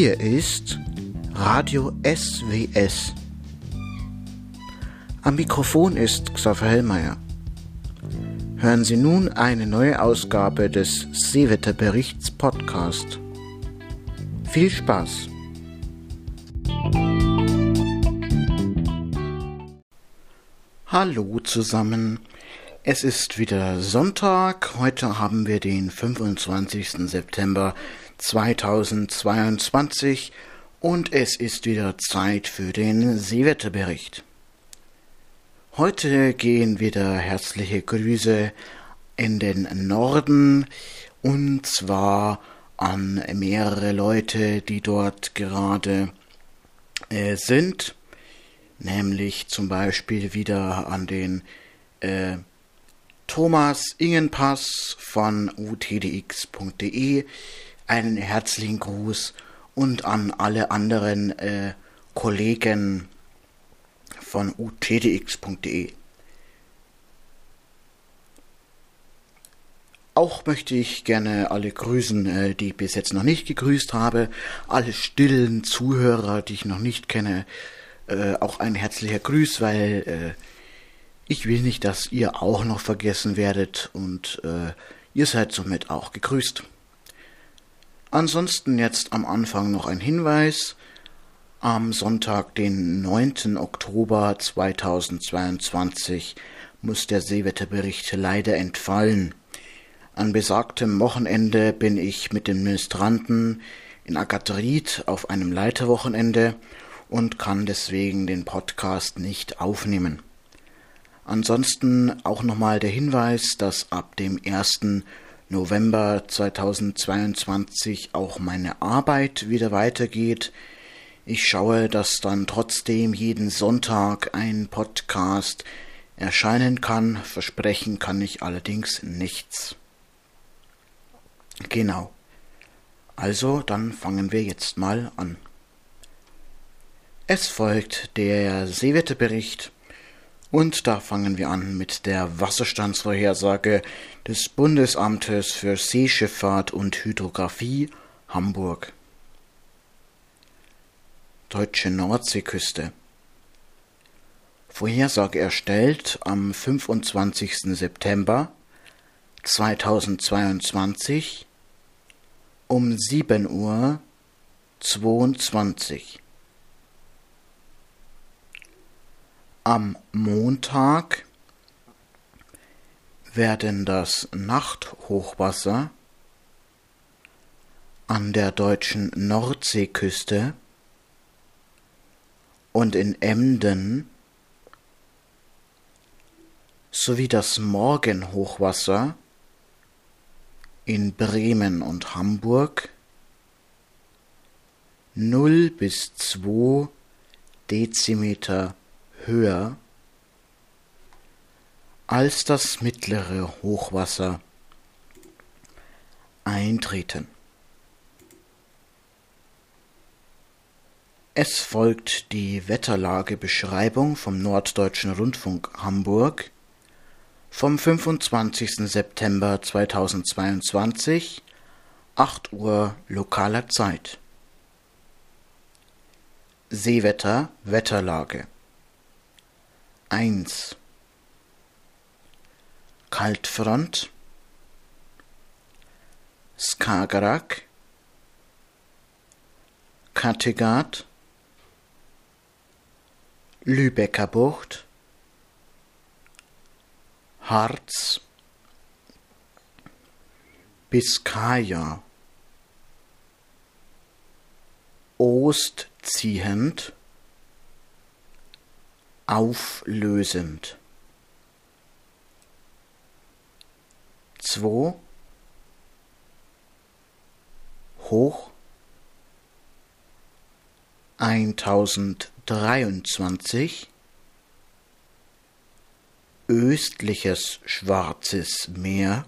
Hier ist Radio SWS. Am Mikrofon ist Xaver Hellmeier. Hören Sie nun eine neue Ausgabe des Seewetterberichts Podcast. Viel Spaß! Hallo zusammen. Es ist wieder Sonntag. Heute haben wir den 25. September 2022 und es ist wieder Zeit für den Seewetterbericht. Heute gehen wieder herzliche Grüße in den Norden und zwar an mehrere Leute, die dort gerade äh, sind, nämlich zum Beispiel wieder an den äh, Thomas Ingenpass von utdx.de, einen herzlichen Gruß und an alle anderen äh, Kollegen von utdx.de. Auch möchte ich gerne alle grüßen, äh, die ich bis jetzt noch nicht gegrüßt habe, alle stillen Zuhörer, die ich noch nicht kenne, äh, auch ein herzlicher Grüß, weil äh, ich will nicht, dass ihr auch noch vergessen werdet und ihr seid somit auch gegrüßt. Ansonsten jetzt am Anfang noch ein Hinweis. Am Sonntag, den 9. Oktober 2022, muss der Seewetterbericht leider entfallen. An besagtem Wochenende bin ich mit den Ministranten in Agatried auf einem Leiterwochenende und kann deswegen den Podcast nicht aufnehmen. Ansonsten auch nochmal der Hinweis, dass ab dem 1. November 2022 auch meine Arbeit wieder weitergeht. Ich schaue, dass dann trotzdem jeden Sonntag ein Podcast erscheinen kann. Versprechen kann ich allerdings nichts. Genau. Also, dann fangen wir jetzt mal an. Es folgt der Seewetterbericht und da fangen wir an mit der Wasserstandsvorhersage des Bundesamtes für Seeschifffahrt und Hydrographie Hamburg. Deutsche Nordseeküste. Vorhersage erstellt am 25. September 2022 um 7 Uhr 22. Am Montag werden das Nachthochwasser an der deutschen Nordseeküste und in Emden sowie das Morgenhochwasser in Bremen und Hamburg 0 bis 2 Dezimeter höher als das mittlere Hochwasser eintreten. Es folgt die Wetterlagebeschreibung vom Norddeutschen Rundfunk Hamburg vom 25. September 2022, 8 Uhr lokaler Zeit. Seewetter Wetterlage 1 Kaltfront. Skagerrak. Kattegat. Lübecker Bucht. Harz. Biskaya Ostziehend auflösend. 2 hoch. 1023 östliches Schwarzes Meer.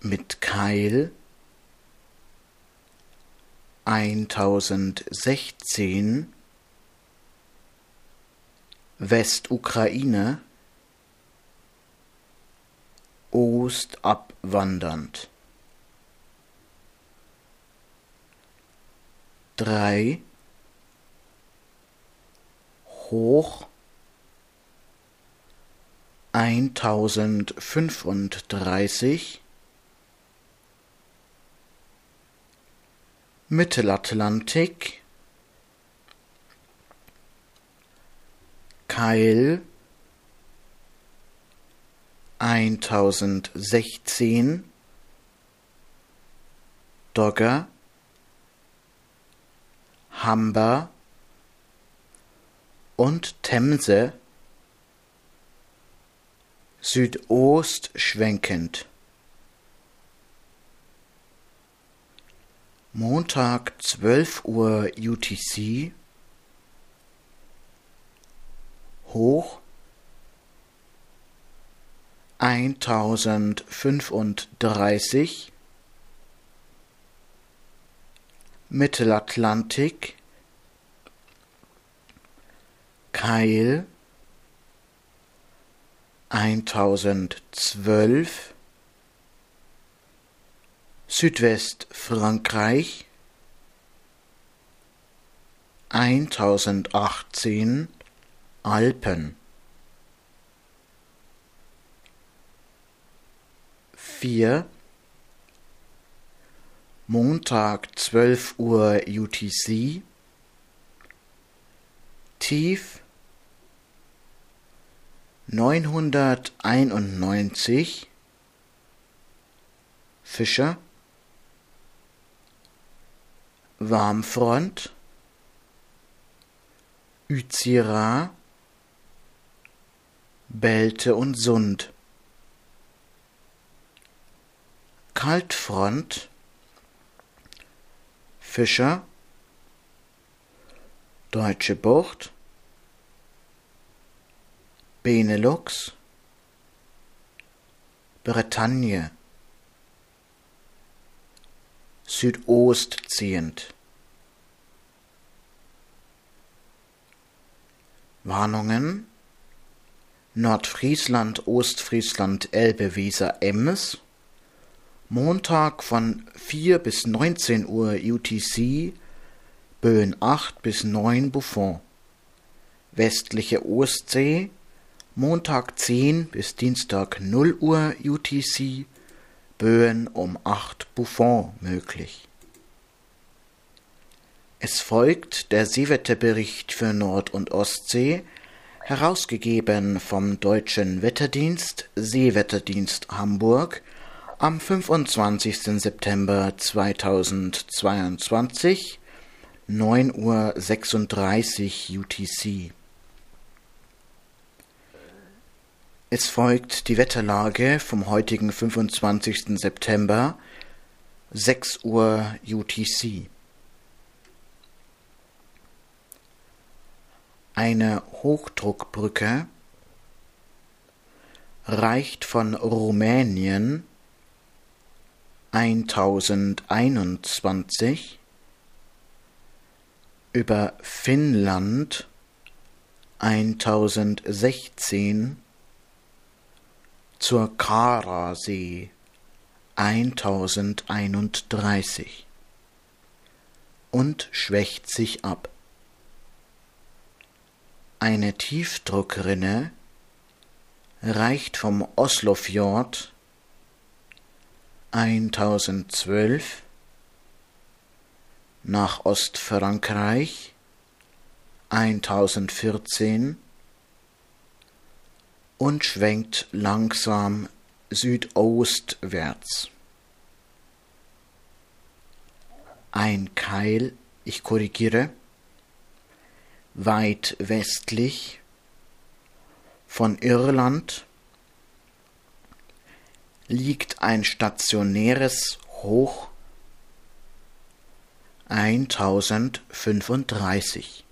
Mit Keil. 1016 Westukraine ostabwandernd. Drei hoch eintausendfünfunddreißig Mittelatlantik Keil eintausendsechzehn Dogger Humber und Themse Südost schwenkend. Montag 12 Uhr UTC hoch. 1035 Mittelatlantik. Keil. Eintausendzwölf. Südwestfrankreich. Eintausendachtzehn Alpen. Vier. Montag zwölf Uhr UTC tief. neunhunderteinundneunzig. Fischer. Warmfront. Uzira Belte und Sund. Kaltfront. Fischer. Deutsche Bucht. Benelux. Bretagne. Südost ziehend. Warnungen Nordfriesland, Ostfriesland, Elbe, Weser, Ems Montag von 4 bis 19 Uhr UTC Böen 8 bis 9 Buffon. Westliche Ostsee. Montag 10 bis Dienstag 0 Uhr UTC, Böen um 8 Buffon möglich. Es folgt der Seewetterbericht für Nord- und Ostsee, herausgegeben vom Deutschen Wetterdienst Seewetterdienst Hamburg am 25. September 2022, 9.36 Uhr UTC. Es folgt die Wetterlage vom heutigen 25. September, 6 Uhr UTC. Eine Hochdruckbrücke reicht von Rumänien 1021 über Finnland 1016 zur Karasee 1031 und schwächt sich ab. Eine Tiefdruckrinne reicht vom Oslofjord 1012 nach Ostfrankreich 1014 und schwenkt langsam südostwärts. Ein Keil, ich korrigiere, weit westlich von Irland liegt ein stationäres Hoch 1035.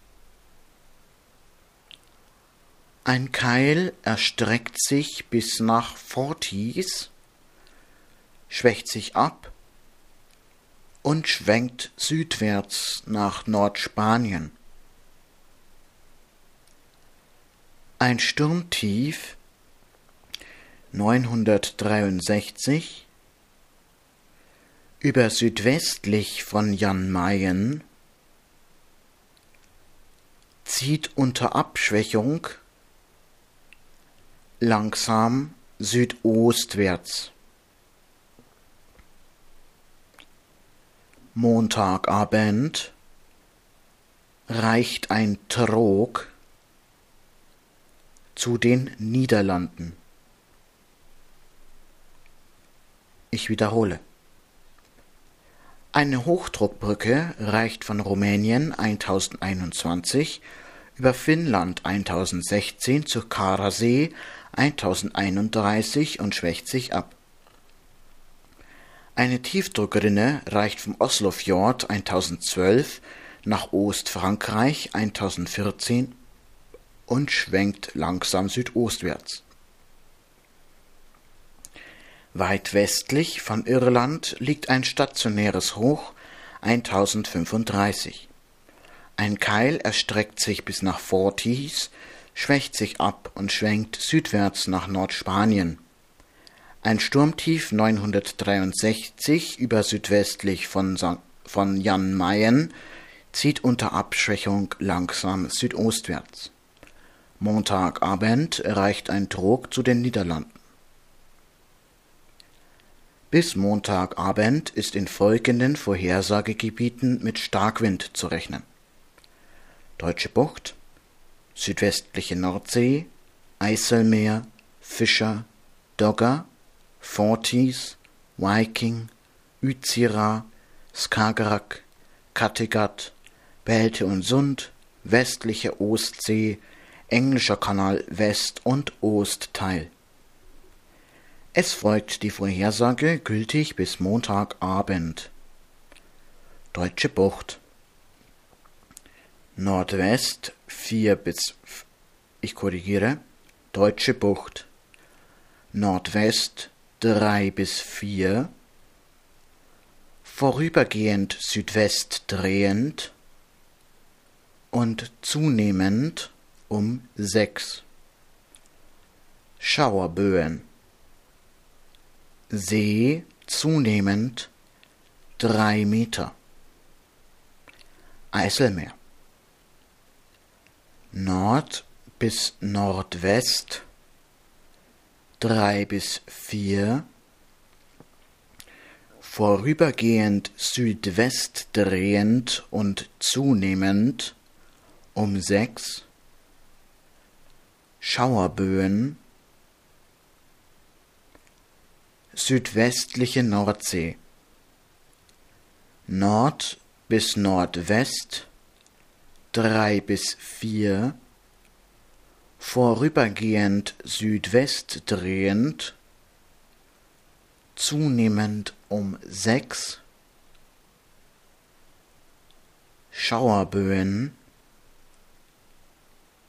Ein Keil erstreckt sich bis nach Fortis, schwächt sich ab und schwenkt südwärts nach Nordspanien. Ein Sturmtief 963 über südwestlich von Jan Mayen zieht unter Abschwächung langsam südostwärts. Montagabend reicht ein Trog zu den Niederlanden. Ich wiederhole. Eine Hochdruckbrücke reicht von Rumänien 1021 über Finnland 1016 zur Karasee 1031 und schwächt sich ab. Eine Tiefdruckrinne reicht vom Oslofjord 1012 nach Ostfrankreich 1014 und schwenkt langsam südostwärts. Weit westlich von Irland liegt ein stationäres Hoch 1035. Ein Keil erstreckt sich bis nach Forties, schwächt sich ab und schwenkt südwärts nach Nordspanien. Ein Sturmtief 963 über südwestlich von, von Jan Mayen zieht unter Abschwächung langsam südostwärts. Montagabend erreicht ein Trog zu den Niederlanden. Bis Montagabend ist in folgenden Vorhersagegebieten mit Starkwind zu rechnen. Deutsche Bucht, südwestliche Nordsee, Eiselmeer, Fischer, Dogger, Forties, Viking, Uzira, Skagerrak, Kattegat, Belte und Sund, westliche Ostsee, Englischer Kanal West und Ostteil. Es folgt die Vorhersage gültig bis Montagabend. Deutsche Bucht Nordwest 4 bis ich korrigiere Deutsche Bucht Nordwest 3 bis 4 vorübergehend Südwest drehend und zunehmend um 6 Schauerböen See zunehmend drei Meter. Eiselmeer. Nord bis Nordwest drei bis vier. Vorübergehend Südwest drehend und zunehmend um sechs. Schauerböen südwestliche Nordsee. Nord bis Nordwest drei bis vier. Vorübergehend Südwest drehend zunehmend um sechs. Schauerböen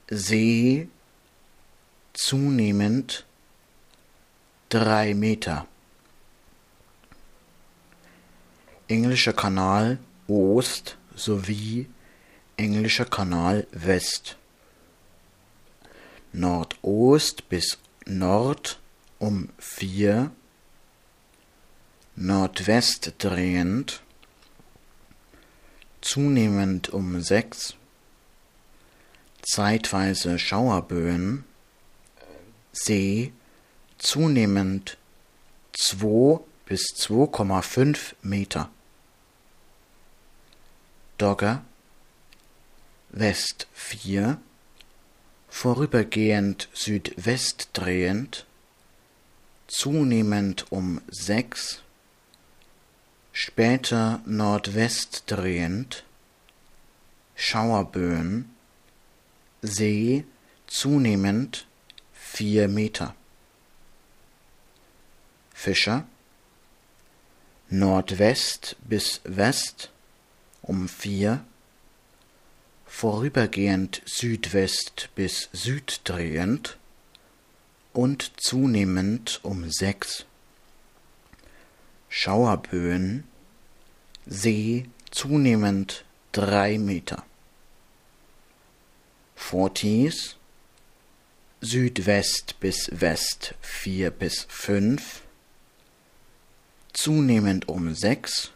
See zunehmend drei Meter. Englischer Kanal Ost sowie Englischer Kanal West. Nordost bis Nord um vier, Nordwest drehend, zunehmend um sechs, zeitweise Schauerböen, See zunehmend zwei bis 2,5 Meter. Dogger West 4 vorübergehend Südwest drehend zunehmend um 6 später Nordwest drehend Schauerböen See zunehmend 4 Meter. Fischer. Nordwest bis West um vier, vorübergehend Südwest bis Süd drehend und zunehmend um sechs. Schauerböen, See zunehmend drei Meter. Forties, Südwest bis West vier bis fünf, zunehmend um sechs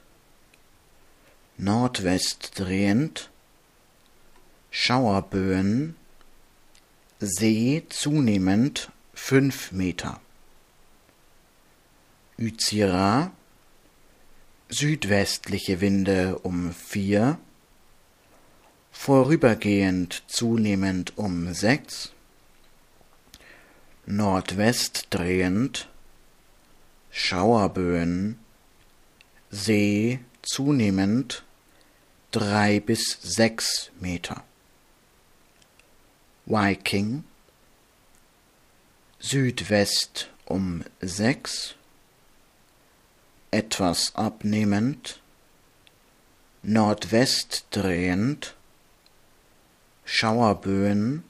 Nordwest drehend, Schauerböen, See zunehmend fünf Meter. Uzira, südwestliche Winde um vier, vorübergehend zunehmend um sechs, Nordwest drehend, Schauerböen, See zunehmend drei bis sechs Meter. Viking Südwest um sechs, etwas abnehmend, Nordwest drehend, Schauerböen,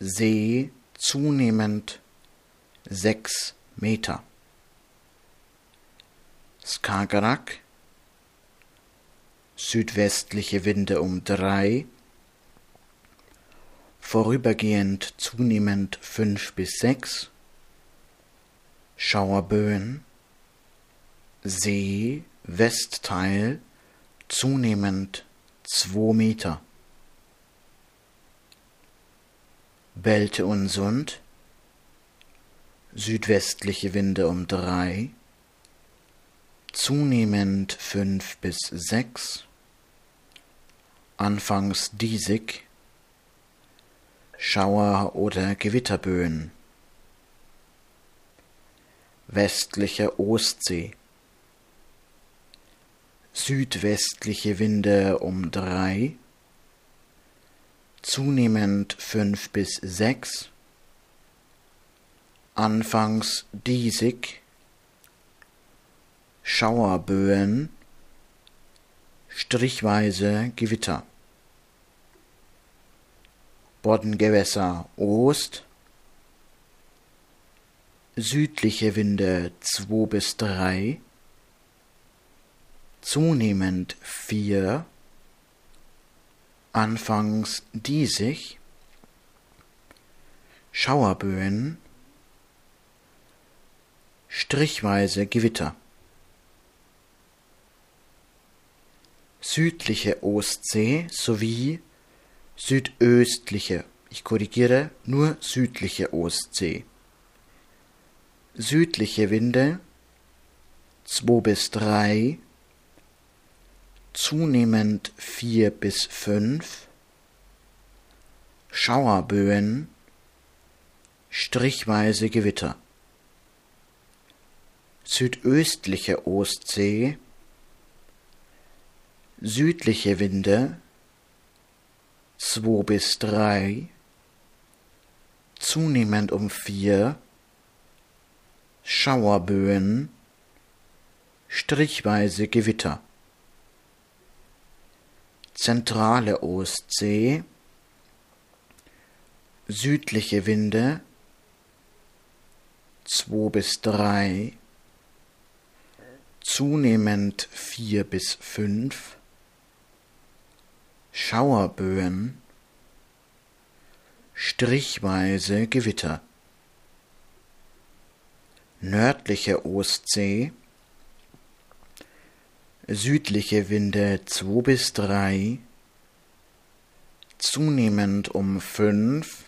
See zunehmend sechs Meter. Skagerrak südwestliche Winde um drei, vorübergehend zunehmend fünf bis sechs, Schauerböen, See, Westteil, zunehmend zwei Meter. Belte und Sund, südwestliche Winde um drei, zunehmend fünf bis sechs, anfangs diesig, Schauer oder Gewitterböen. Westliche Ostsee. Südwestliche Winde um drei, zunehmend fünf bis sechs, anfangs diesig, Schauerböen, strichweise Gewitter. Boddengewässer Ost, südliche Winde 2 bis 3, zunehmend 4, anfangs diesig, Schauerböen, strichweise Gewitter. Südliche Ostsee sowie südöstliche, ich korrigiere, nur südliche Ostsee. Südliche Winde 2 bis 3, zunehmend 4 bis 5, Schauerböen, strichweise Gewitter. Südöstliche Ostsee, südliche Winde 2 bis 3, zunehmend um 4, Schauerböen, strichweise Gewitter. Zentrale Ostsee, südliche Winde 2 bis 3, zunehmend 4 bis 5, Schauerböen, strichweise Gewitter. Nördliche Ostsee, südliche Winde 2 bis 3, zunehmend um 5,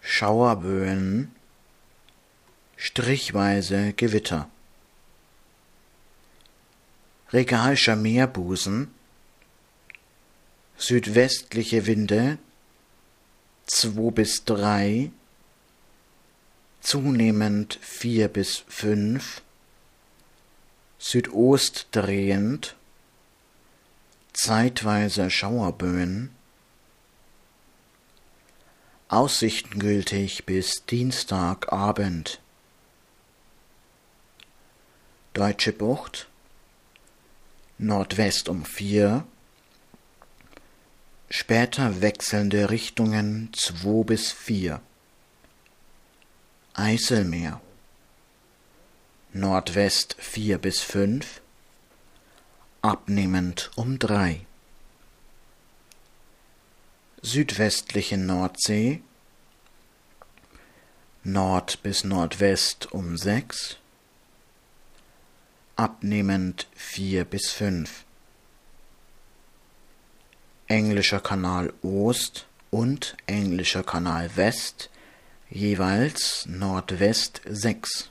Schauerböen, strichweise Gewitter. Regalscher Meerbusen, südwestliche Winde 2 bis 3, zunehmend 4 bis 5, Südost drehend, zeitweise Schauerböen, Aussichten gültig bis Dienstagabend. Deutsche Bucht, Nordwest um 4, später wechselnde Richtungen 2 bis 4. Eiselmeer Nordwest 4 bis 5, abnehmend um 3. Südwestliche Nordsee Nord bis Nordwest um 6, abnehmend 4 bis 5. Englischer Kanal Ost und Englischer Kanal West jeweils Nordwest 6.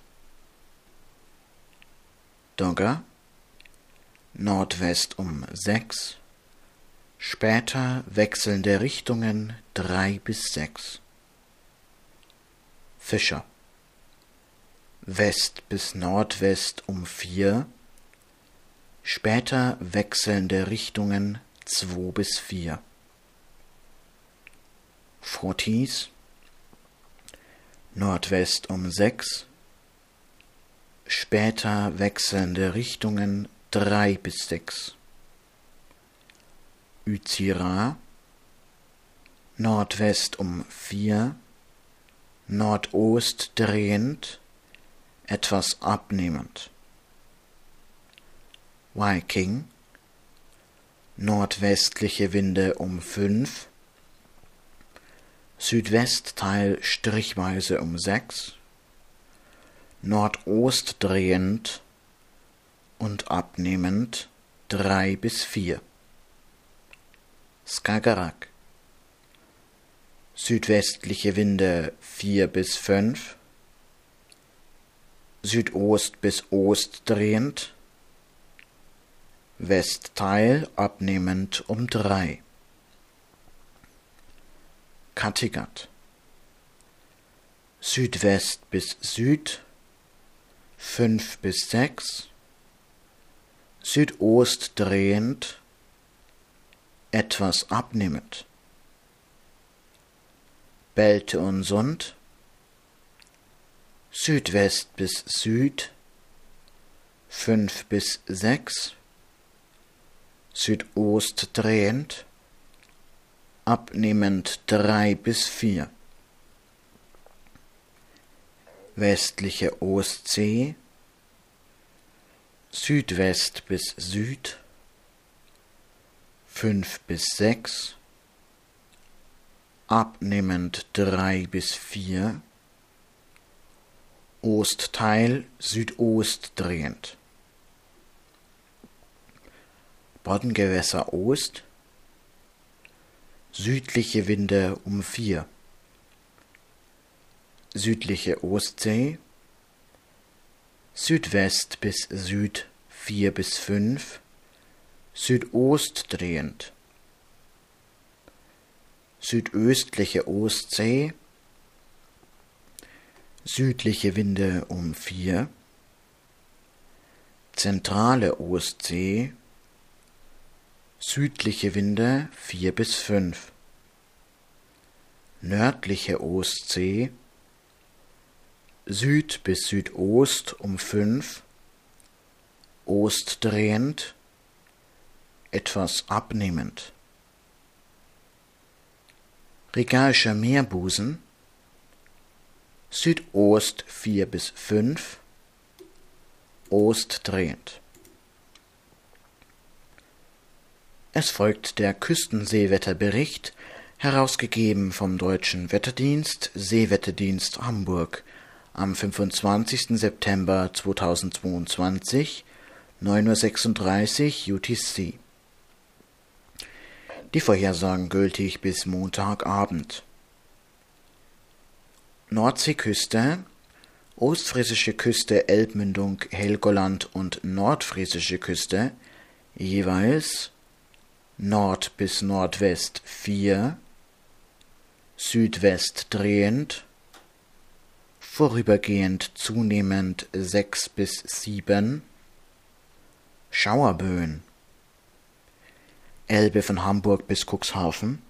Dogger Nordwest um 6, später wechselnde Richtungen 3 bis 6. Fischer West bis Nordwest um 4, später wechselnde Richtungen 2 bis 4. Fortis Nordwest um 6, später wechselnde Richtungen 3 bis 6. Uzira Nordwest um 4, Nordost drehend, etwas abnehmend. Viking Nordwestliche Winde um 5, Südwestteil strichweise um 6, Nordost drehend und abnehmend 3 bis 4. Skagerrak. Südwestliche Winde 4 bis 5, Südost bis Ost drehend, Westteil abnehmend um 3. Kattegat. Südwest bis Süd fünf bis sechs, Südost drehend, etwas abnehmend. Belte und Sund, Südwest bis Süd, fünf bis sechs, Südost drehend, abnehmend drei bis vier. Westliche Ostsee, Südwest bis Süd, fünf bis sechs, abnehmend drei bis vier, Ostteil Südost drehend. Boddengewässer Ost, südliche Winde um vier, südliche Ostsee, Südwest bis Süd vier bis fünf, Südost drehend, südöstliche Ostsee, südliche Winde um vier, zentrale Ostsee, südliche Winde vier bis fünf, nördliche Ostsee, Süd bis Südost um fünf, Ost drehend, etwas abnehmend. Rigaischer Meerbusen, Südost vier bis fünf, Ost drehend. Es folgt der Küstenseewetterbericht, herausgegeben vom Deutschen Wetterdienst Seewetterdienst Hamburg am 25. September 2022, 9.36 Uhr UTC. Die Vorhersagen gültig bis Montagabend. Nordseeküste, ostfriesische Küste Elbmündung Helgoland und nordfriesische Küste jeweils Nord bis Nordwest 4, Südwest drehend vorübergehend zunehmend sechs bis sieben Schauerböen. Elbe von Hamburg bis Cuxhaven.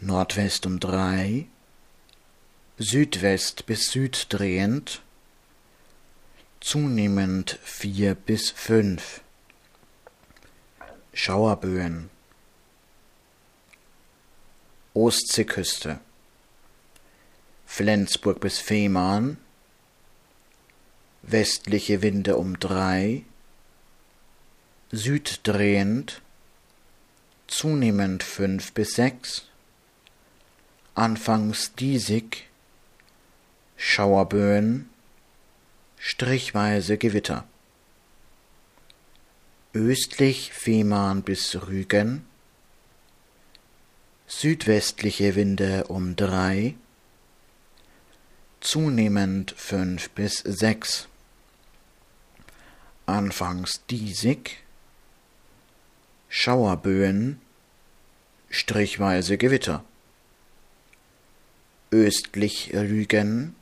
Nordwest um drei. Südwest bis Süd drehend. Zunehmend vier bis fünf Schauerböen. Ostseeküste Flensburg bis Fehmarn, westliche Winde um drei, süddrehend, zunehmend fünf bis sechs, anfangs diesig, Schauerböen, strichweise Gewitter. östlich Fehmarn bis Rügen, südwestliche Winde um drei, zunehmend fünf bis sechs, anfangs diesig, Schauerböen, strichweise Gewitter, östlich Rügen,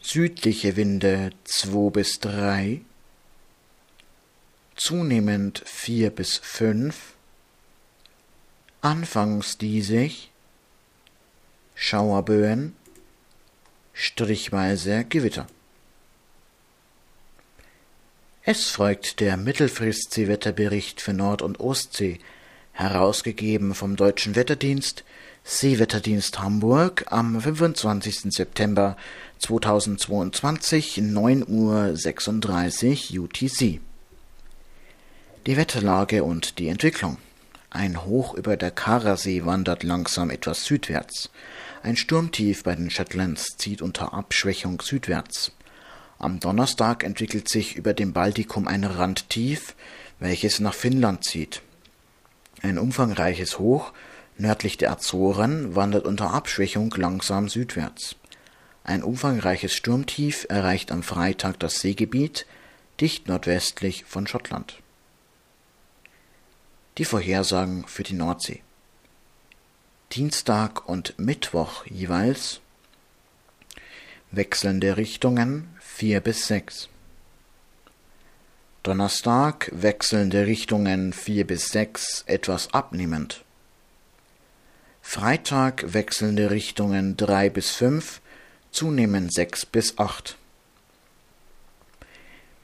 südliche Winde zwei bis drei, zunehmend vier bis fünf, anfangs diesig, Schauerböen, strichweise Gewitter. Es folgt der Mittelfrist-Seewetterbericht für Nord- und Ostsee, herausgegeben vom Deutschen Wetterdienst, Seewetterdienst Hamburg am 25. September 2022, 9.36 Uhr UTC. Die Wetterlage und die Entwicklung. Ein Hoch über der Karasee wandert langsam etwas südwärts. Ein Sturmtief bei den Shetlands zieht unter Abschwächung südwärts. Am Donnerstag entwickelt sich über dem Baltikum ein Randtief, welches nach Finnland zieht. Ein umfangreiches Hoch nördlich der Azoren wandert unter Abschwächung langsam südwärts. Ein umfangreiches Sturmtief erreicht am Freitag das Seegebiet dicht nordwestlich von Schottland. Die Vorhersagen für die Nordsee. Dienstag und Mittwoch jeweils wechselnde Richtungen 4 bis 6. Donnerstag wechselnde Richtungen 4 bis 6 etwas abnehmend. Freitag wechselnde Richtungen 3 bis 5, zunehmend 6 bis 8.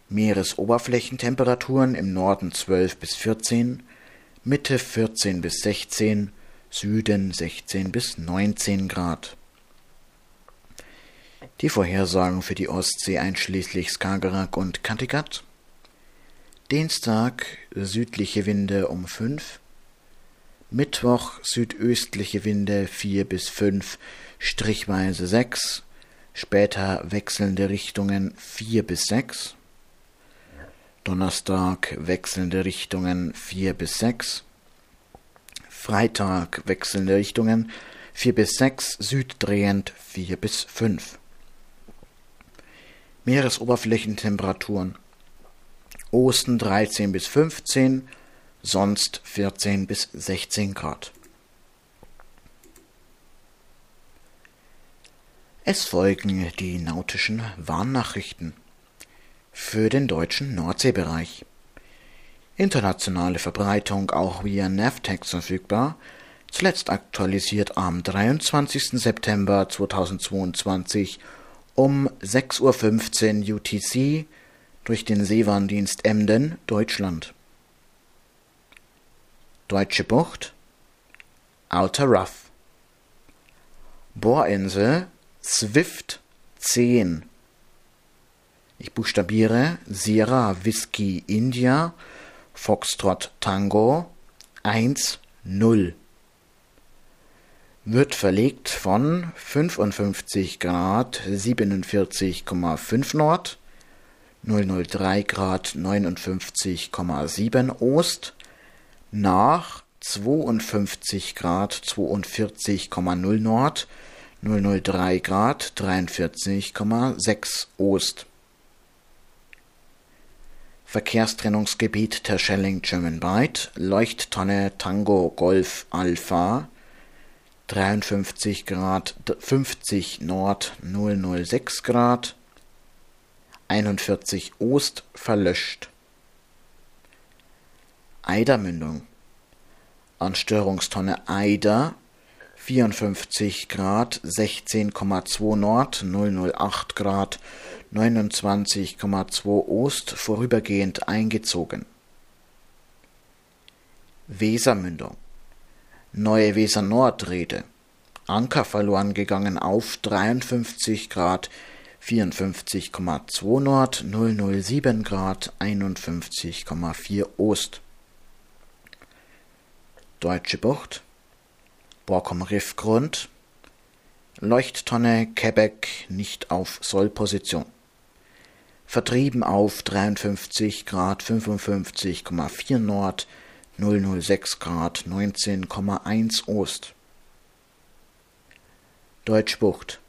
Meeresoberflächentemperaturen im Norden 12 bis 14, Mitte 14 bis 16, Süden 16 bis 19 Grad. Die Vorhersagen für die Ostsee einschließlich Skagerrak und Kattegat. Dienstag südliche Winde um 5, Mittwoch südöstliche Winde 4 bis 5, strichweise 6, später wechselnde Richtungen 4 bis 6. Donnerstag wechselnde Richtungen 4 bis 6. Freitag wechselnde Richtungen 4 bis 6, süddrehend 4 bis 5. Meeresoberflächentemperaturen Osten 13 bis 15, sonst 14 bis 16 Grad. Es folgen die nautischen Warnnachrichten für den deutschen Nordseebereich. Internationale Verbreitung auch via Navtex verfügbar, zuletzt aktualisiert am 23. September 2022 um 6.15 Uhr UTC durch den Seewarndienst Emden, Deutschland. Deutsche Bucht Outer Rough Bohrinsel Swift 10 Ich buchstabiere Sierra Whisky India Foxtrot Tango 1 0 wird verlegt von 55 Grad 47,5 Nord, 003 Grad 59,7 Ost nach 52 Grad 42,0 Nord, 003 Grad 43,6 Ost. Verkehrstrennungsgebiet Terschelling German Bight, Leuchttonne Tango Golf Alpha. 53 Grad 50 Nord 006 Grad. 41 Ost verlöscht. Eidermündung. Anstörungstonne Eider 54 Grad 16,2 Nord 008 Grad 29,2 Ost vorübergehend eingezogen. Wesermündung Neue Weser Nordrede. Anker verloren gegangen auf 53 Grad 54,2 Nord 007 Grad 51,4 Ost. Deutsche Bucht. Borkum Riffgrund. Leuchttonne Quebec nicht auf Sollposition. Vertrieben auf 53 Grad 55,4 Nord, 006 Grad 19,1 Ost. Deutschbucht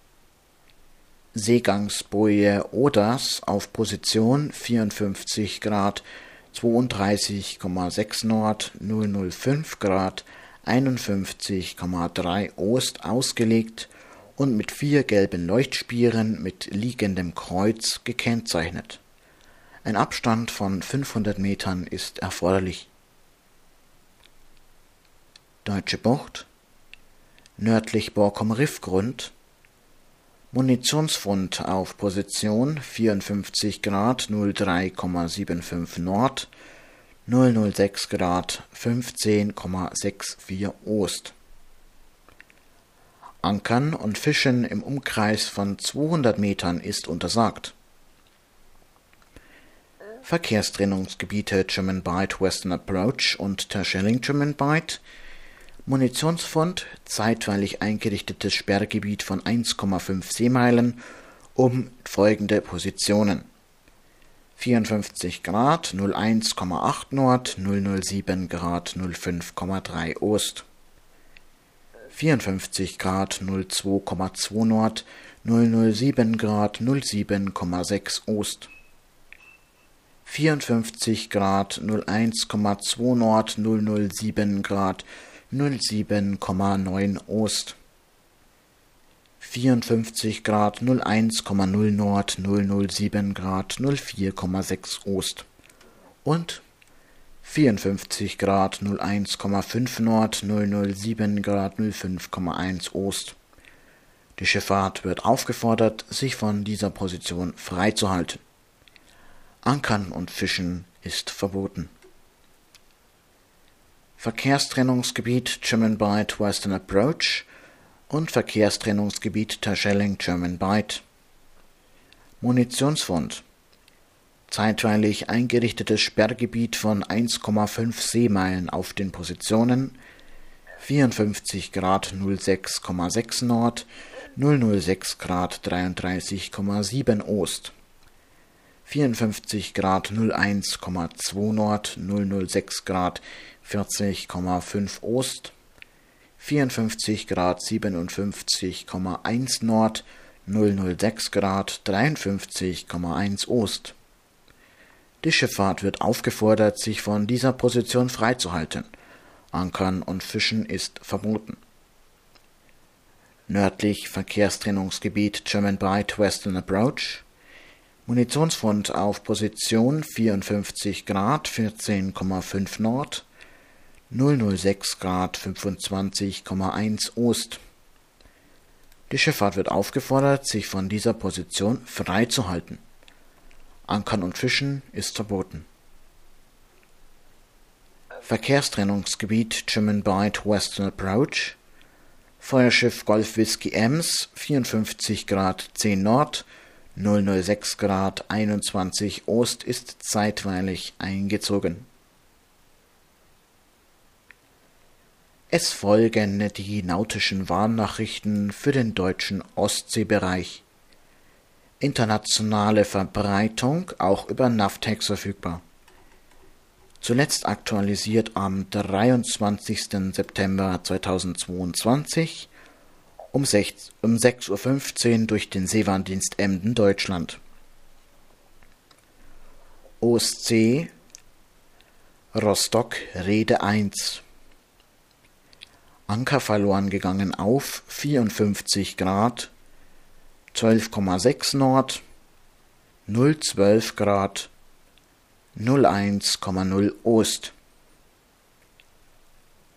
Seegangsboje Oders auf Position 54 Grad 32,6 Nord, 005 Grad 51,3 Ost ausgelegt und mit vier gelben Leuchtspieren mit liegendem Kreuz gekennzeichnet. Ein Abstand von 500 Metern ist erforderlich. Deutsche Bucht nördlich Borkum Riffgrund Munitionsfund auf Position 54 Grad 03,75 Nord, 006 Grad 15,64 Ost. Ankern und Fischen im Umkreis von 200 Metern ist untersagt. Verkehrstrennungsgebiete German Bight Western Approach und Terschelling German Bight. Munitionsfund, zeitweilig eingerichtetes Sperrgebiet von 1,5 Seemeilen um folgende Positionen: 54 Grad 01,8 Nord, 007 Grad 05,3 Ost, 54 Grad 02,2 Nord, 007 Grad 07,6 Ost, 54 Grad 01,2 Nord, 007 Grad 07,9 Ost, 54 Grad 01,0 Nord 007 Grad 04,6 Ost. Und 54 Grad 01,5 Nord 007 Grad 05,1 Ost. Die Schifffahrt wird aufgefordert, sich von dieser Position freizuhalten. Ankern und Fischen ist verboten. Verkehrstrennungsgebiet German Bight Western Approach und Verkehrstrennungsgebiet Terschelling German Bight. Munitionsfund Zeitweilig eingerichtetes Sperrgebiet von 1,5 Seemeilen auf den Positionen 54 Grad 06,6 Nord, 006 Grad 33,7 Ost, 54 Grad 01,2 Nord, 006 Grad 40,5 Ost, 54 Grad 57,1 Nord, 006 Grad 53,1 Ost. Die Schifffahrt wird aufgefordert, sich von dieser Position freizuhalten. Ankern und Fischen ist verboten. Nördlich Verkehrstrennungsgebiet German Bight Western Approach. Munitionsfund auf Position 54 Grad 14,5 Nord, 006 Grad 25,1 Ost. Die Schifffahrt wird aufgefordert, sich von dieser Position freizuhalten. Ankern und Fischen ist verboten. Verkehrstrennungsgebiet German Bight Western Approach Feuerschiff Golf Whisky Ems 54 Grad 10 Nord 006 Grad 21 Ost ist zeitweilig eingezogen. Es folgen die nautischen Warnnachrichten für den deutschen Ostseebereich. Internationale Verbreitung auch über Navtex verfügbar. Zuletzt aktualisiert am 23. September 2022 um 6.15 Uhr durch den Seewarndienst Emden Deutschland. Ostsee Rostock Rede 1 Anker verloren gegangen auf 54 Grad, 12,6 Nord, 012 Grad, 01,0 Ost.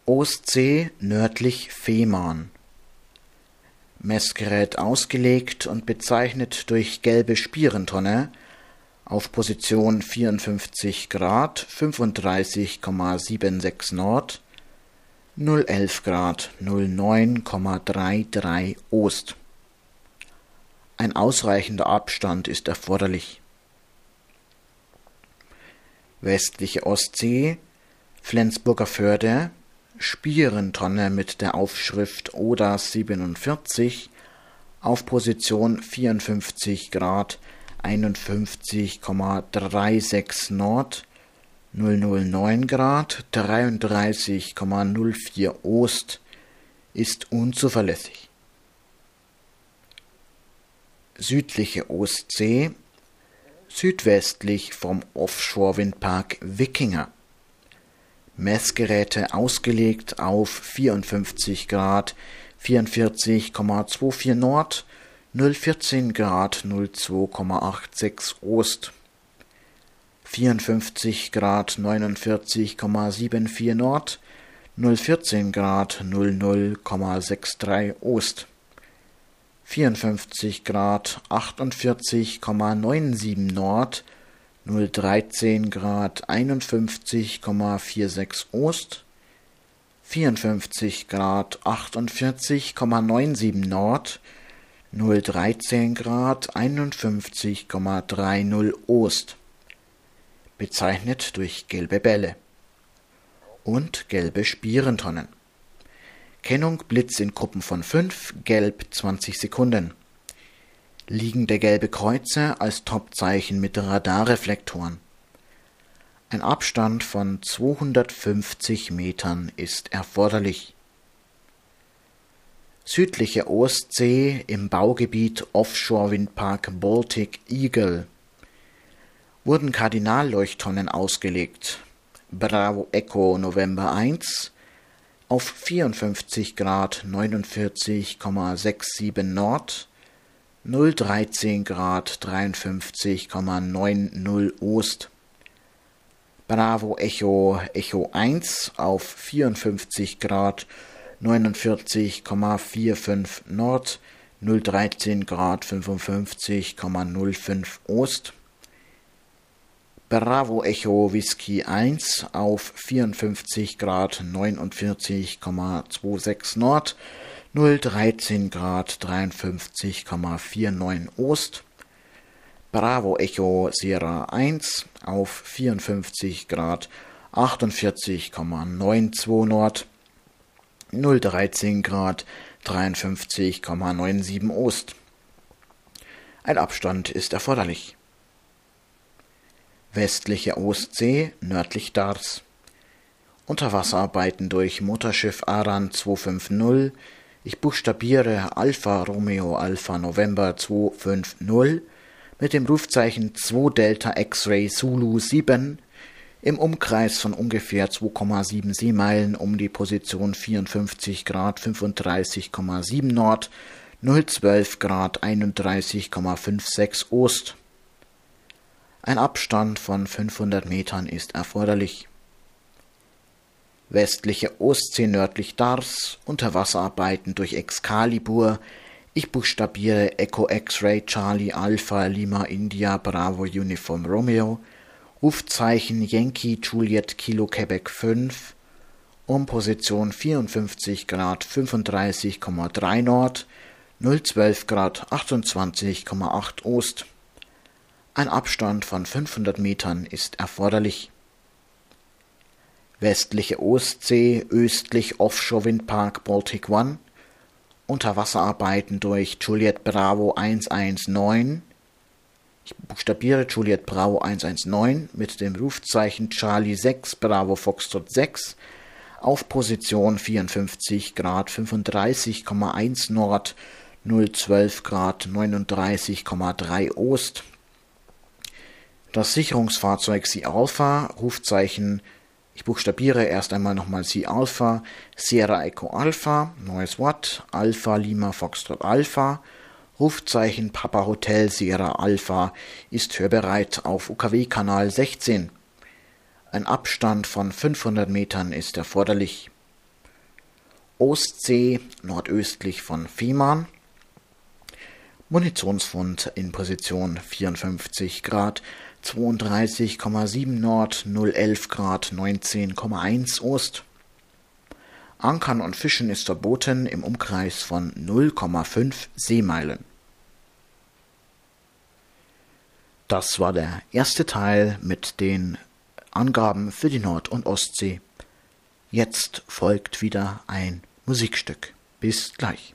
Ostsee nördlich Fehmarn. Messgerät ausgelegt und bezeichnet durch gelbe Spierentonne auf Position 54 Grad 35,76 Nord 011 Grad 09,33 Ost. Ein ausreichender Abstand ist erforderlich. Westliche Ostsee, Flensburger Förde, Spierentonne mit der Aufschrift ODA 47 auf Position 54 Grad 51,36 Nord, 009 Grad 33,04 Ost ist unzuverlässig. Südliche Ostsee südwestlich vom Offshore-Windpark Wikinger. Messgeräte ausgelegt auf 54 Grad 44,24 Nord, 014 Grad 02,86 Ost. 54 Grad 49,74 Nord, 014 Grad 00,63 Ost, 54 Grad 48,97 Nord, 013 Grad 51,46 Ost, 54 Grad 48,97 Nord, 013 Grad 51,30 Ost bezeichnet durch gelbe Bälle und gelbe Spierentonnen. Kennung Blitz in Gruppen von 5, gelb 20 Sekunden. Liegende gelbe Kreuze als Topzeichen mit Radarreflektoren. Ein Abstand von 250 Metern ist erforderlich. Südliche Ostsee im Baugebiet Offshore Windpark Baltic Eagle wurden Kardinalleuchttonnen ausgelegt. Bravo Echo November 1 auf 54 Grad 49,67 Nord, 013 Grad 53,90 Ost. Bravo Echo Echo 1 auf 54 Grad 49,45 Nord, 013 Grad 55,05 Ost. Bravo Echo Whisky 1 auf 54 Grad 49,26 Nord, 013 Grad 53,49 Ost. Bravo Echo Sierra 1 auf 54 Grad 48,92 Nord, 013 Grad 53,97 Ost. Ein Abstand ist erforderlich westliche Ostsee nördlich Dars. Unterwasserarbeiten durch Motorschiff Aran 250. Ich buchstabiere Alpha Romeo Alpha November 250 mit dem Rufzeichen 2 Delta X-Ray Zulu 7 im Umkreis von ungefähr 2,7 Seemeilen um die Position 54 Grad 35,7 Nord, 012 Grad 31,56 Ost. Ein Abstand von 500 Metern ist erforderlich. Westliche Ostsee nördlich Dars, Unterwasserarbeiten durch Excalibur, ich buchstabiere Echo X-Ray Charlie Alpha Lima India Bravo Uniform Romeo, Rufzeichen Yankee Juliet Kilo Quebec 5, um Position 54 Grad 35,3 Nord, 012 Grad 28,8 Ost. Ein Abstand von 500 Metern ist erforderlich. Westliche Ostsee, östlich Offshore-Windpark Baltic One, Unterwasserarbeiten durch Juliet Bravo 119. Ich buchstabiere Juliet Bravo 119 mit dem Rufzeichen Charlie 6 Bravo Foxtrot 6 auf Position 54 Grad 35,1 Nord, 012 Grad 39,3 Ost das Sicherungsfahrzeug Sea Alpha, Rufzeichen, ich buchstabiere erst einmal nochmal Sea Alpha, Sierra Echo Alpha, neues Wort, Alpha Lima Foxtrot Alpha, Rufzeichen Papa Hotel Sierra Alpha ist hörbereit auf UKW-Kanal 16. Ein Abstand von 500 Metern ist erforderlich. Ostsee nordöstlich von Fehmarn. Munitionsfund in Position 54 Grad 32,7 Nord, 011 Grad, 19,1 Ost. Ankern und Fischen ist verboten im Umkreis von 0,5 Seemeilen. Das war der erste Teil mit den Angaben für die Nord- und Ostsee. Jetzt folgt wieder ein Musikstück. Bis gleich.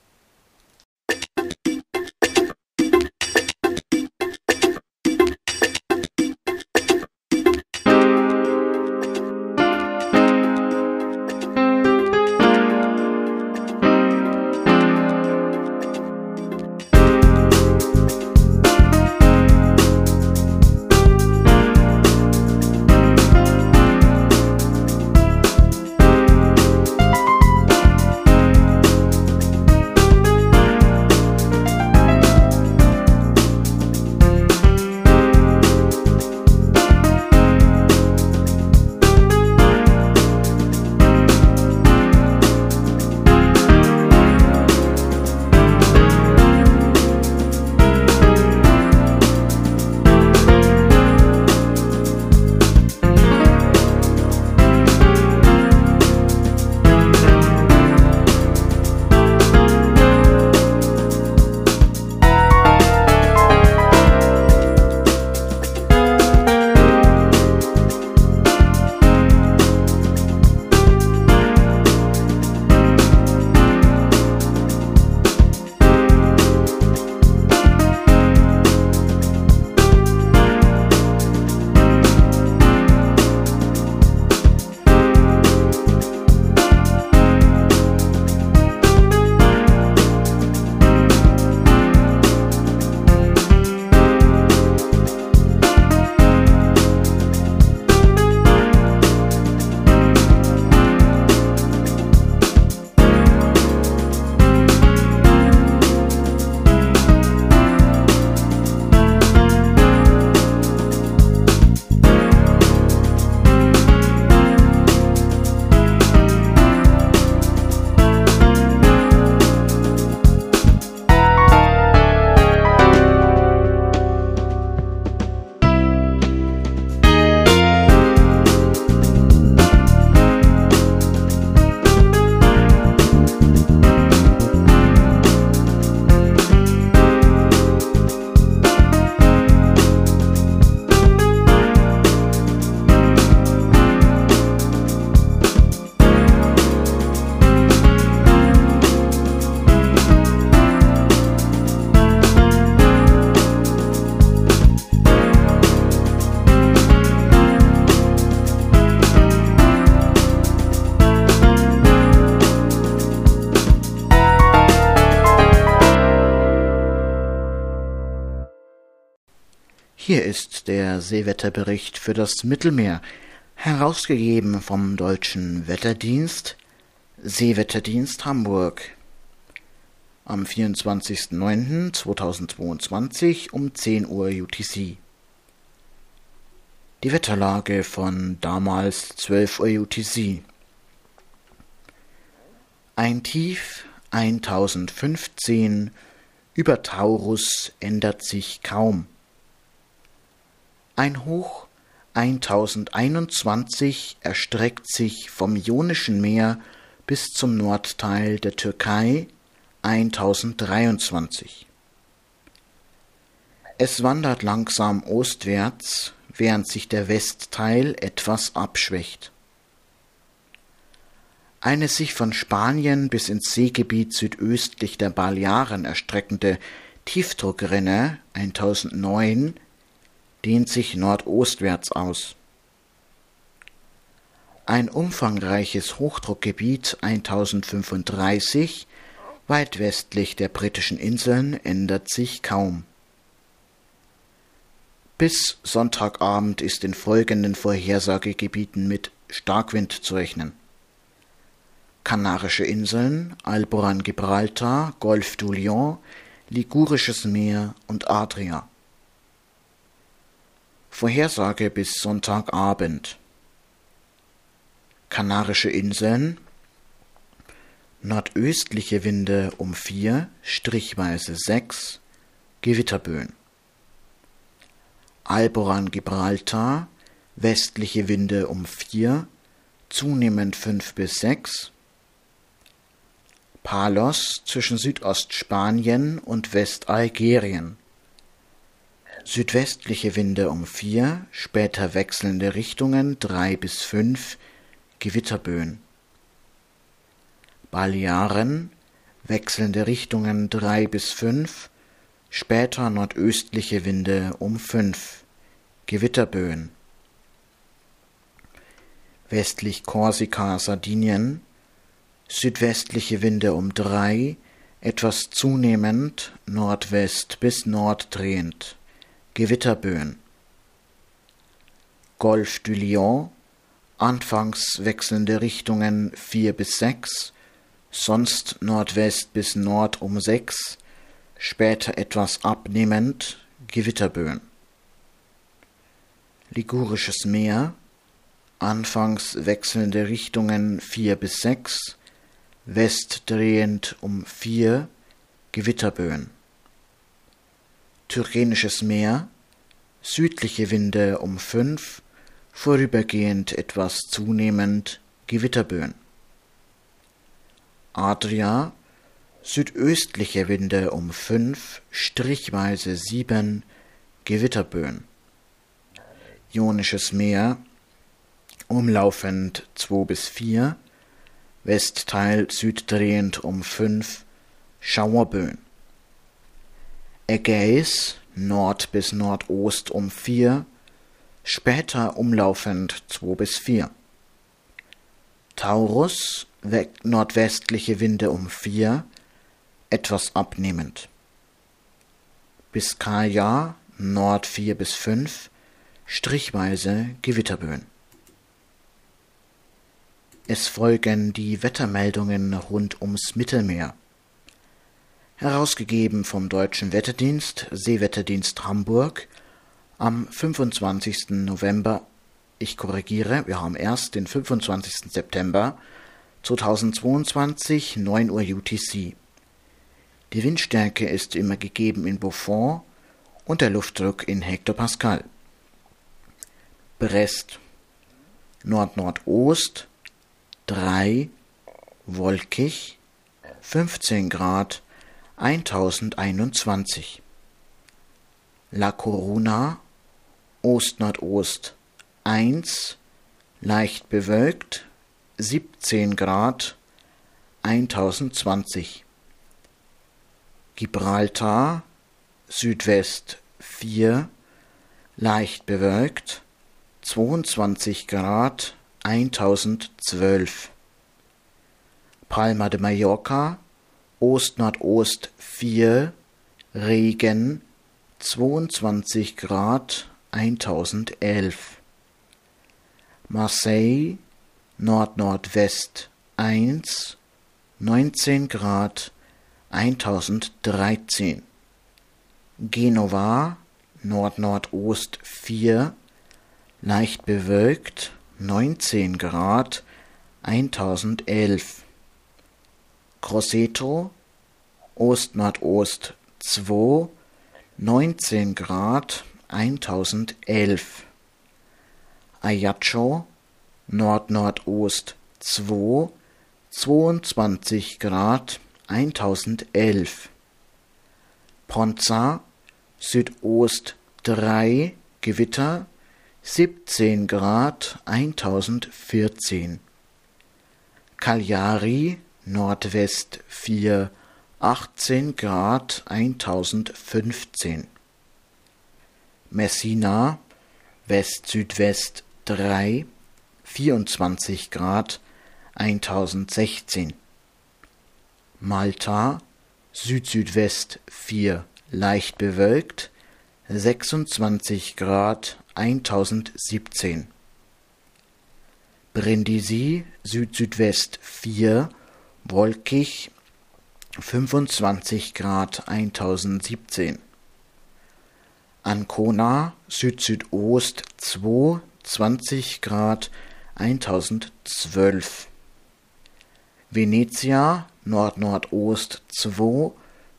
Hier ist der Seewetterbericht für das Mittelmeer, herausgegeben vom Deutschen Wetterdienst, Seewetterdienst Hamburg. Am 24.09.2022 um 10 Uhr UTC. Die Wetterlage von damals 12 Uhr UTC. Ein Tief 1015 über Taurus ändert sich kaum. Ein Hoch 1021 erstreckt sich vom Ionischen Meer bis zum Nordteil der Türkei 1023. Es wandert langsam ostwärts, während sich der Westteil etwas abschwächt. Eine sich von Spanien bis ins Seegebiet südöstlich der Balearen erstreckende Tiefdruckrinne 1009 dehnt sich nordostwärts aus. Ein umfangreiches Hochdruckgebiet 1035 weit westlich der britischen Inseln ändert sich kaum. Bis Sonntagabend ist in folgenden Vorhersagegebieten mit Starkwind zu rechnen. Kanarische Inseln, Alboran Gibraltar, Golf du Lion, Ligurisches Meer und Adria. Vorhersage bis Sonntagabend. Kanarische Inseln nordöstliche Winde um vier, strichweise sechs, Gewitterböen. Alboran Gibraltar westliche Winde um vier, zunehmend fünf bis sechs. Palos zwischen Südostspanien und Westalgerien Südwestliche Winde um vier, später wechselnde Richtungen drei bis fünf, Gewitterböen. Balearen wechselnde Richtungen drei bis fünf, später nordöstliche Winde um fünf, Gewitterböen. Westlich Korsika, Sardinien südwestliche Winde um drei, etwas zunehmend, Nordwest bis Norddrehend. Gewitterböen. Golf du Lion, anfangs wechselnde Richtungen 4 bis 6, sonst Nordwest bis Nord um 6, später etwas abnehmend, Gewitterböen. Ligurisches Meer, anfangs wechselnde Richtungen 4 bis 6, westdrehend um 4, Gewitterböen. Tyrrhenisches Meer, südliche Winde um fünf, vorübergehend etwas zunehmend Gewitterböen. Adria, südöstliche Winde um fünf, strichweise sieben, Gewitterböen. Ionisches Meer, umlaufend zwei bis vier, Westteil süddrehend um fünf, Schauerböen. Ägäis Nord bis Nordost um vier, später umlaufend zwei bis vier. Taurus nordwestliche Winde um vier, etwas abnehmend. Biskaya Nord vier bis fünf, strichweise Gewitterböen. Es folgen die Wettermeldungen rund ums Mittelmeer herausgegeben vom Deutschen Wetterdienst, Seewetterdienst Hamburg, am 25. November, ich korrigiere, wir haben erst den 25. September 2022, 9 Uhr UTC. Die Windstärke ist immer gegeben in Beaufort und der Luftdruck in Hektopascal. Brest Nord-Nordost 3 wolkig 15 Grad 1021 La Coruna Ost-Nordost 1 leicht bewölkt 17 Grad 1020 Gibraltar Südwest 4 leicht bewölkt 22 Grad 1012 Palma de Mallorca Ost-Nordost 4, Regen 22 Grad 1011 Marseille Nord-Nordwest 1 19 Grad 1013 Genova Nord-Nordost 4 leicht bewölkt 19 Grad 1011 Grosseto Ost-Nordost 2 19 Grad 1011 Ajaccio Nord-Nordost 2 22 Grad 1011 Ponza Südost 3 Gewitter 17 Grad 1014 Cagliari Nordwest 4 18 Grad 1015 Messina West-Südwest 3 24 Grad 1016 Malta Süd-Südwest 4 leicht bewölkt 26 Grad 1017 Brindisi Süd-Südwest 4 wolkig 25 Grad 1017 Ancona Süd-Südost 2 20 Grad 1012 Venezia Nord-Nordost 2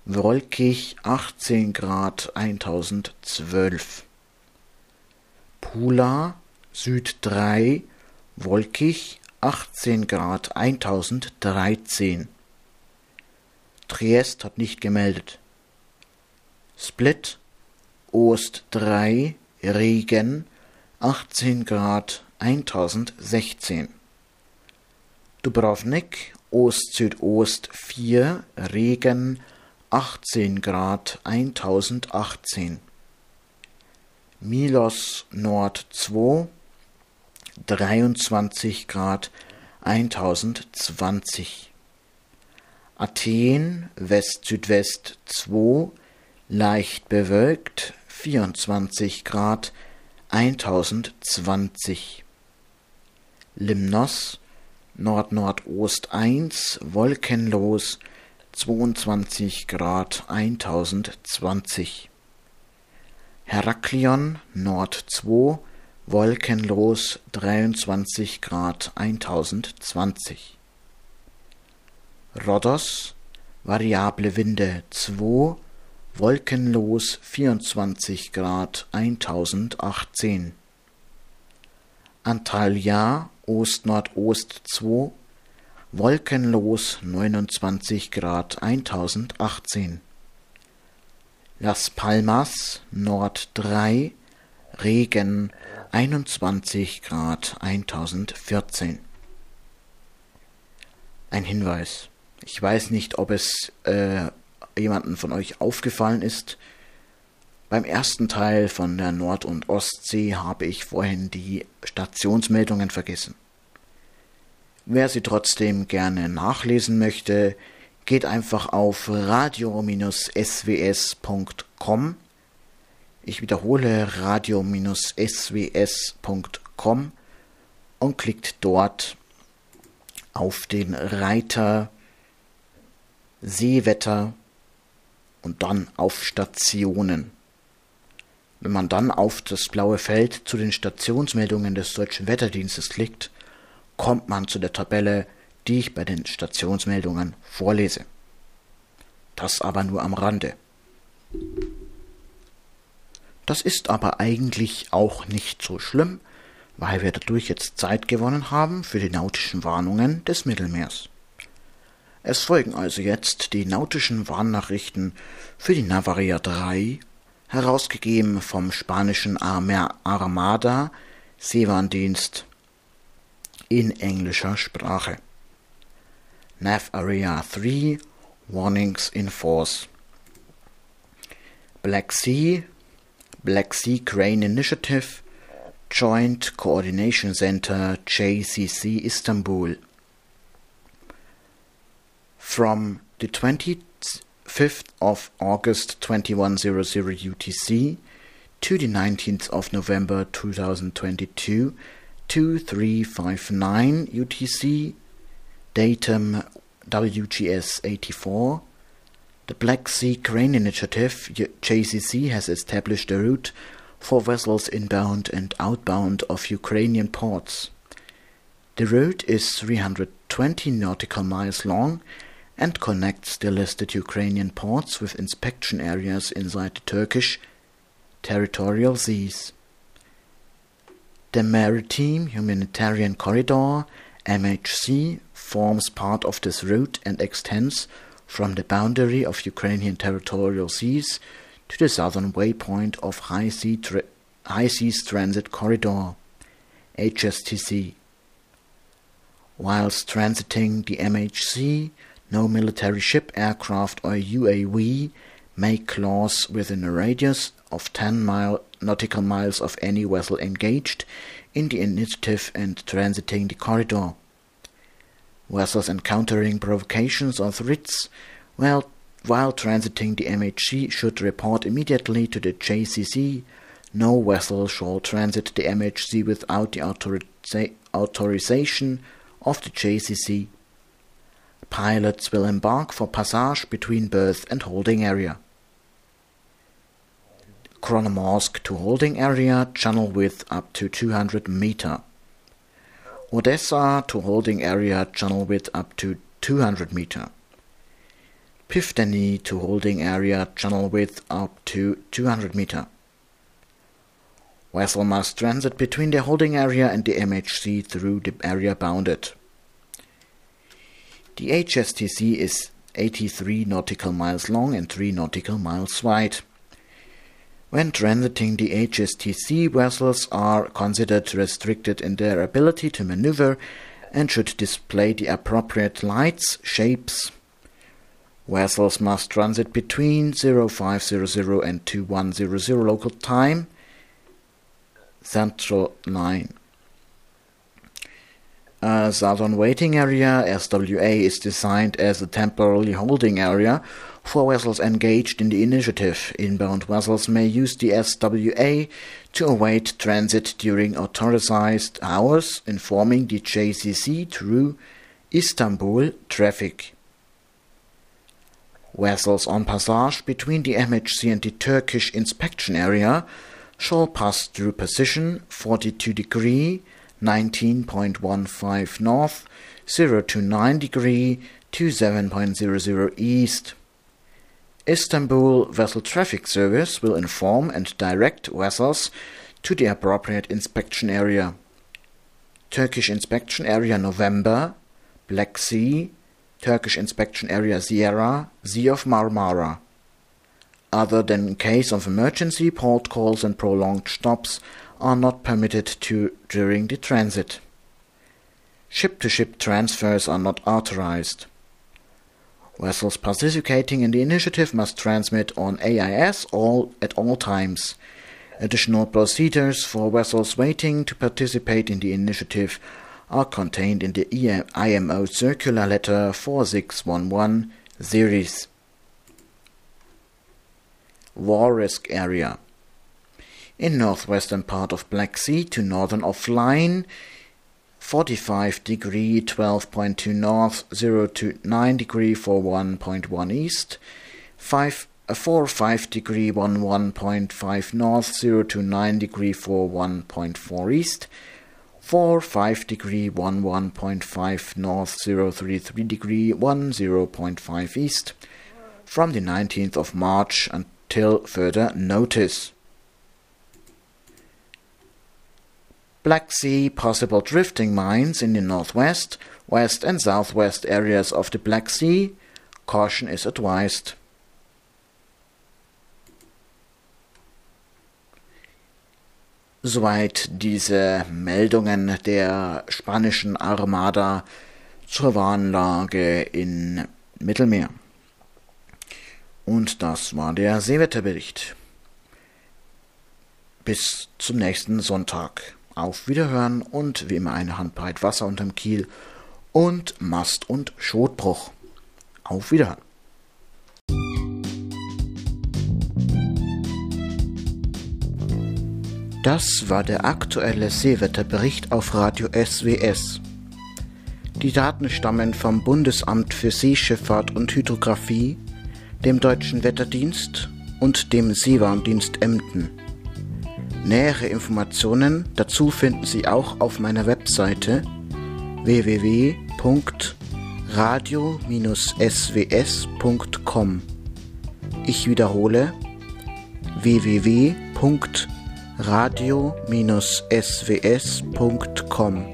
wolkig 18 Grad 1012 Pula Süd 3 wolkig 18 Grad 1013 Triest hat nicht gemeldet. Split Ost 3 Regen 18 Grad 1016 Dubrovnik Ost-Südost 4 Regen 18 Grad 1018 Milos Nord 2 23 Grad 1020 Athen West-Südwest 2 leicht bewölkt 24 Grad 1020 Limnos Nord-Nordost 1 wolkenlos 22 Grad 1020 Heraklion Nord 2 wolkenlos 23 Grad 1020 Rhodos variable Winde 2 wolkenlos 24 Grad 1018 Antalya Ost-Nordost 2 wolkenlos 29 Grad 1018 Las Palmas Nord 3 Regen 21 Grad 1014 Ein Hinweis. Ich weiß nicht, ob es äh, jemanden von euch aufgefallen ist. Beim ersten Teil von der Nord- und Ostsee habe ich vorhin die Stationsmeldungen vergessen. Wer sie trotzdem gerne nachlesen möchte, geht einfach auf radio-sws.com. Ich wiederhole radio-sws.com und klickt dort auf den Reiter Seewetter und dann auf Stationen. Wenn man dann auf das blaue Feld zu den Stationsmeldungen des Deutschen Wetterdienstes klickt, kommt man zu der Tabelle, die ich bei den Stationsmeldungen vorlese. Das aber nur am Rande. Das ist aber eigentlich auch nicht so schlimm, weil wir dadurch jetzt Zeit gewonnen haben für die nautischen Warnungen des Mittelmeers. Es folgen also jetzt die nautischen Warnnachrichten für die Navaria 3, herausgegeben vom spanischen Armada Seewarndienst in englischer Sprache. Nav Area 3 Warnings in Force Black Sea Black Sea Crane Initiative Joint Coordination Center JCC Istanbul. From the 25th of August 2100 UTC to the 19th of November 2022 2359 UTC datum WGS 84 the Black Sea Crane Initiative JCC has established a route for vessels inbound and outbound of Ukrainian ports. The route is 320 nautical miles long and connects the listed Ukrainian ports with inspection areas inside the Turkish territorial seas. The Maritime Humanitarian Corridor MHC forms part of this route and extends from the boundary of Ukrainian territorial seas to the southern waypoint of High, sea tra- High Seas Transit Corridor HSTC. Whilst transiting the MHC, no military ship, aircraft, or UAV may clause within a radius of 10 mile nautical miles of any vessel engaged in the initiative and transiting the corridor. Vessels encountering provocations or threats while, while transiting the MHC should report immediately to the JCC. No vessel shall transit the MHC without the authoriza- authorization of the JCC. Pilots will embark for passage between berth and holding area. Chronomorsk to holding area, channel width up to 200 meter. Odessa to holding area, channel width up to 200 meter. Piftani to holding area, channel width up to 200 meter. Vessel must transit between the holding area and the MHC through the area bounded. The HSTC is 83 nautical miles long and 3 nautical miles wide. When transiting the HSTC, vessels are considered restricted in their ability to maneuver and should display the appropriate lights, shapes. Vessels must transit between 0500 and 2100 local time, Central Line. A southern waiting area, SWA, is designed as a temporary holding area for vessels engaged in the initiative. Inbound vessels may use the SWA to await transit during authorized hours, informing the JCC through Istanbul traffic. Vessels on passage between the MHC and the Turkish inspection area shall pass through position 42 degree 19.15 north, 0 to 9 degree 27.00 east. Istanbul Vessel Traffic Service will inform and direct vessels to the appropriate inspection area. Turkish Inspection Area November, Black Sea, Turkish Inspection Area Sierra, Sea of Marmara. Other than in case of emergency, port calls and prolonged stops are not permitted to during the transit. Ship-to-ship transfers are not authorized. Vessels participating in the initiative must transmit on AIS all at all times. Additional procedures for vessels waiting to participate in the initiative are contained in the IMO Circular Letter 4611 series. War Risk Area in northwestern part of Black Sea to northern of line 45 degree 12.2 north 0 to 9 degree 41.1 east 5 uh, 4 5 degree 11.5 north 0 to 9 degree 41.4 east 4 5 degree 11.5 north 0 33 degree 1 0.5 east from the 19th of March until further notice. Black Sea possible drifting mines in the northwest, west and southwest areas of the Black Sea. Caution is advised. Soweit diese Meldungen der spanischen Armada zur Warnlage in Mittelmeer. Und das war der Seewetterbericht. Bis zum nächsten Sonntag. Auf Wiederhören und wie immer eine Handbreit Wasser unterm Kiel und Mast- und Schotbruch. Auf Wiederhören. Das war der aktuelle Seewetterbericht auf Radio SWS. Die Daten stammen vom Bundesamt für Seeschifffahrt und Hydrographie, dem Deutschen Wetterdienst und dem Seewarndienst Emden. Nähere Informationen dazu finden Sie auch auf meiner Webseite www.radio-sws.com. Ich wiederhole www.radio-sws.com.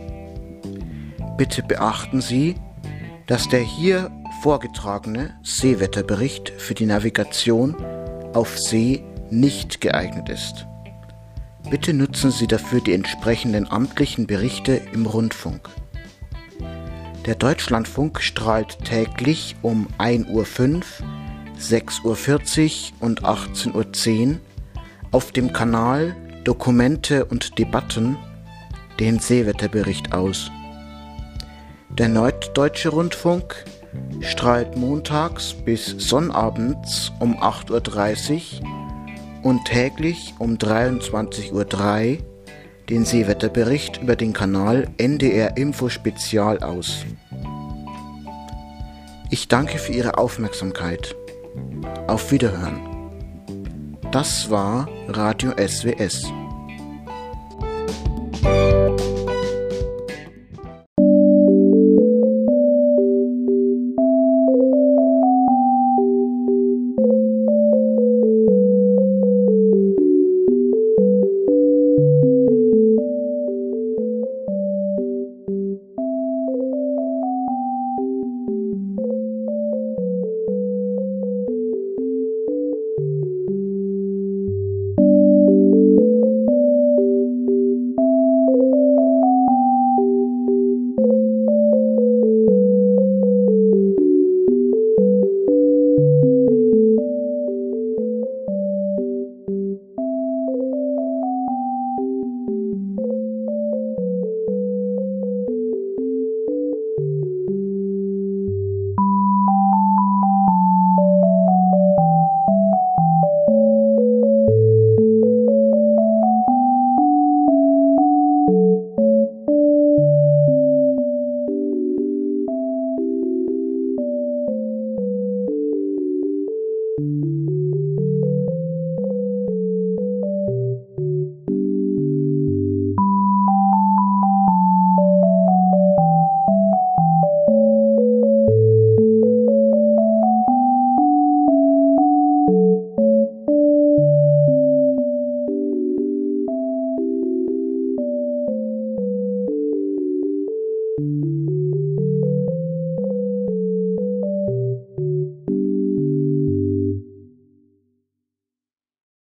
Bitte beachten Sie, dass der hier vorgetragene Seewetterbericht für die Navigation auf See nicht geeignet ist. Bitte nutzen Sie dafür die entsprechenden amtlichen Berichte im Rundfunk. Der Deutschlandfunk strahlt täglich um 1.05 Uhr, 6.40 Uhr und 18.10 Uhr auf dem Kanal Dokumente und Debatten den Seewetterbericht aus. Der Norddeutsche Rundfunk strahlt montags bis sonnabends um 8.30 Uhr und täglich um 23.03 Uhr den Seewetterbericht über den Kanal NDR Info Spezial aus. Ich danke für Ihre Aufmerksamkeit. Auf Wiederhören. Das war Radio SWS.